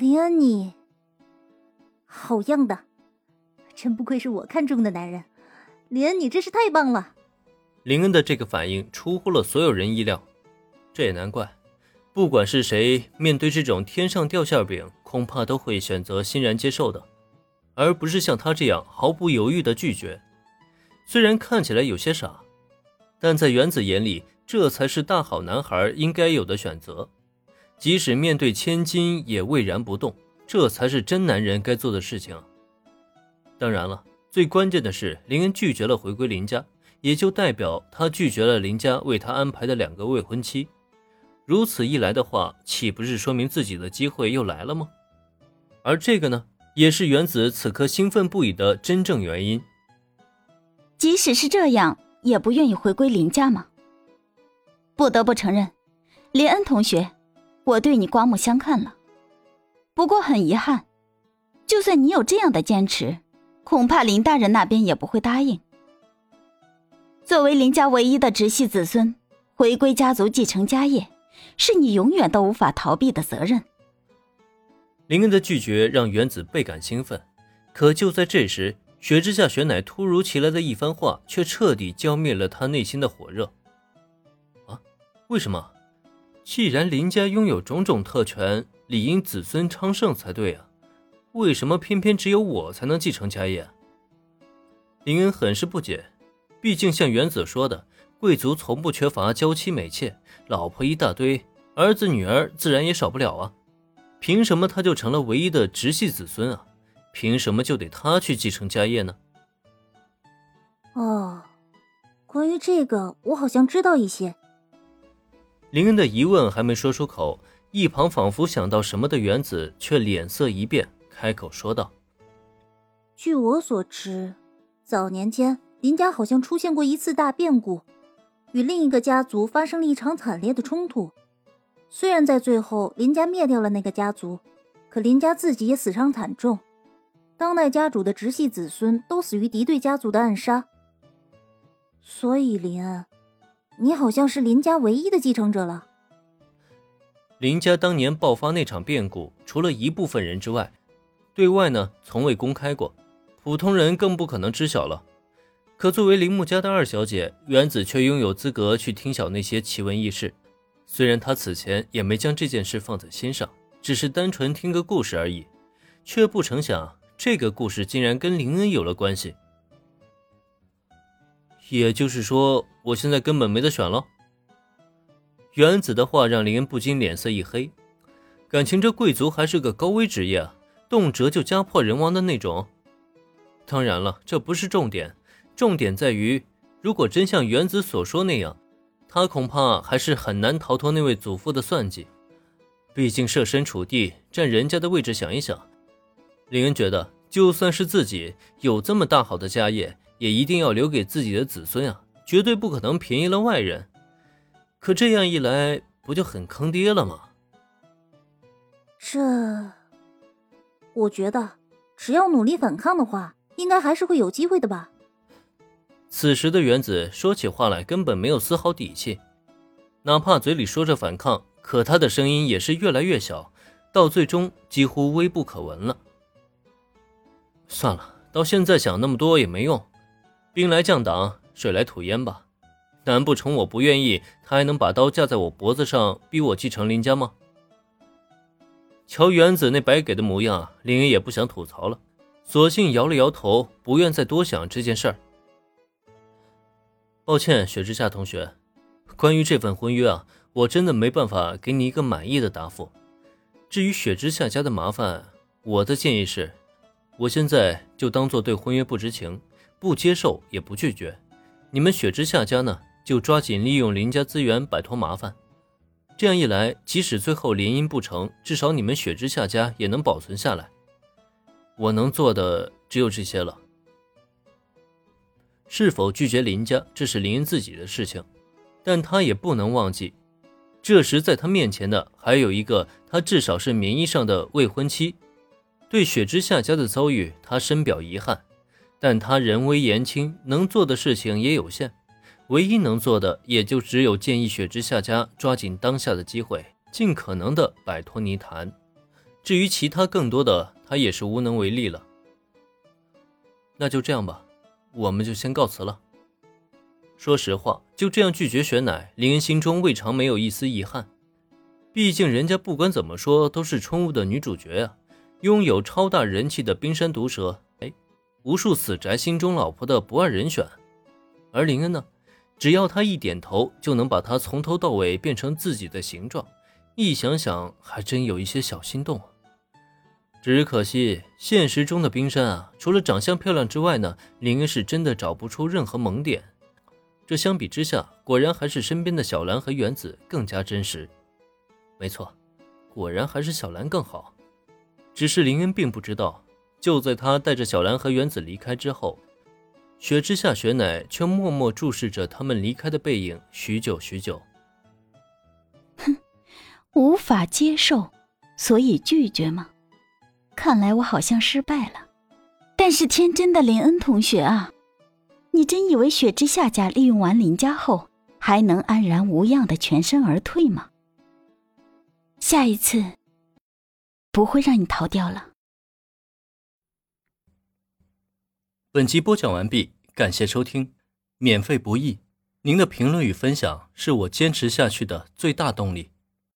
林恩，你好样的！真不愧是我看中的男人，林恩，你真是太棒了。林恩的这个反应出乎了所有人意料，这也难怪。不管是谁，面对这种天上掉馅饼，恐怕都会选择欣然接受的，而不是像他这样毫不犹豫的拒绝。虽然看起来有些傻，但在原子眼里，这才是大好男孩应该有的选择。即使面对千金，也巍然不动，这才是真男人该做的事情。当然了，最关键的是，林恩拒绝了回归林家，也就代表他拒绝了林家为他安排的两个未婚妻。如此一来的话，岂不是说明自己的机会又来了吗？而这个呢，也是原子此刻兴奋不已的真正原因。即使是这样，也不愿意回归林家吗？不得不承认，林恩同学，我对你刮目相看了。不过很遗憾，就算你有这样的坚持，恐怕林大人那边也不会答应。作为林家唯一的直系子孙，回归家族继承家业。是你永远都无法逃避的责任。林恩的拒绝让原子倍感兴奋，可就在这时，雪之下雪乃突如其来的一番话却彻底浇灭了他内心的火热。啊，为什么？既然林家拥有种种特权，理应子孙昌盛才对啊，为什么偏偏只有我才能继承家业？林恩很是不解，毕竟像原子说的。贵族从不缺乏娇妻美妾，老婆一大堆，儿子女儿自然也少不了啊。凭什么他就成了唯一的直系子孙啊？凭什么就得他去继承家业呢？哦，关于这个，我好像知道一些。林恩的疑问还没说出口，一旁仿佛想到什么的原子却脸色一变，开口说道：“据我所知，早年间林家好像出现过一次大变故。”与另一个家族发生了一场惨烈的冲突，虽然在最后林家灭掉了那个家族，可林家自己也死伤惨重，当代家主的直系子孙都死于敌对家族的暗杀。所以林恩，你好像是林家唯一的继承者了。林家当年爆发那场变故，除了一部分人之外，对外呢从未公开过，普通人更不可能知晓了。可作为铃木家的二小姐，原子却拥有资格去听晓那些奇闻异事。虽然她此前也没将这件事放在心上，只是单纯听个故事而已，却不成想这个故事竟然跟林恩有了关系。也就是说，我现在根本没得选了。原子的话让林恩不禁脸色一黑，感情这贵族还是个高危职业，动辄就家破人亡的那种。当然了，这不是重点。重点在于，如果真像原子所说那样，他恐怕还是很难逃脱那位祖父的算计。毕竟设身处地站人家的位置想一想，林恩觉得，就算是自己有这么大好的家业，也一定要留给自己的子孙啊，绝对不可能便宜了外人。可这样一来，不就很坑爹了吗？这，我觉得，只要努力反抗的话，应该还是会有机会的吧。此时的原子说起话来根本没有丝毫底气，哪怕嘴里说着反抗，可他的声音也是越来越小，到最终几乎微不可闻了。算了，到现在想那么多也没用，兵来将挡，水来土掩吧。难不成我不愿意，他还能把刀架在我脖子上，逼我继承林家吗？瞧原子那白给的模样，林恩也不想吐槽了，索性摇了摇头，不愿再多想这件事儿。抱歉，雪之下同学，关于这份婚约啊，我真的没办法给你一个满意的答复。至于雪之下家的麻烦，我的建议是，我现在就当做对婚约不知情，不接受也不拒绝。你们雪之下家呢，就抓紧利用林家资源摆脱麻烦。这样一来，即使最后联姻不成，至少你们雪之下家也能保存下来。我能做的只有这些了。是否拒绝林家，这是林恩自己的事情，但他也不能忘记，这时在他面前的还有一个他至少是名义上的未婚妻。对雪之下家的遭遇，他深表遗憾，但他人微言轻，能做的事情也有限，唯一能做的也就只有建议雪之下家抓紧当下的机会，尽可能的摆脱泥潭。至于其他更多的，他也是无能为力了。那就这样吧，我们就先告辞了。说实话，就这样拒绝雪乃，林恩心中未尝没有一丝遗憾。毕竟人家不管怎么说都是春雾的女主角啊，拥有超大人气的冰山毒蛇，无数死宅心中老婆的不二人选。而林恩呢，只要他一点头，就能把她从头到尾变成自己的形状。一想想，还真有一些小心动。只可惜，现实中的冰山啊，除了长相漂亮之外呢，林恩是真的找不出任何萌点。这相比之下，果然还是身边的小兰和原子更加真实。没错，果然还是小兰更好。只是林恩并不知道，就在他带着小兰和原子离开之后。雪之下，雪乃却默默注视着他们离开的背影，许久许久。哼，无法接受，所以拒绝吗？看来我好像失败了。但是天真的林恩同学啊，你真以为雪之下家利用完林家后，还能安然无恙的全身而退吗？下一次，不会让你逃掉了。本集播讲完毕，感谢收听，免费不易，您的评论与分享是我坚持下去的最大动力。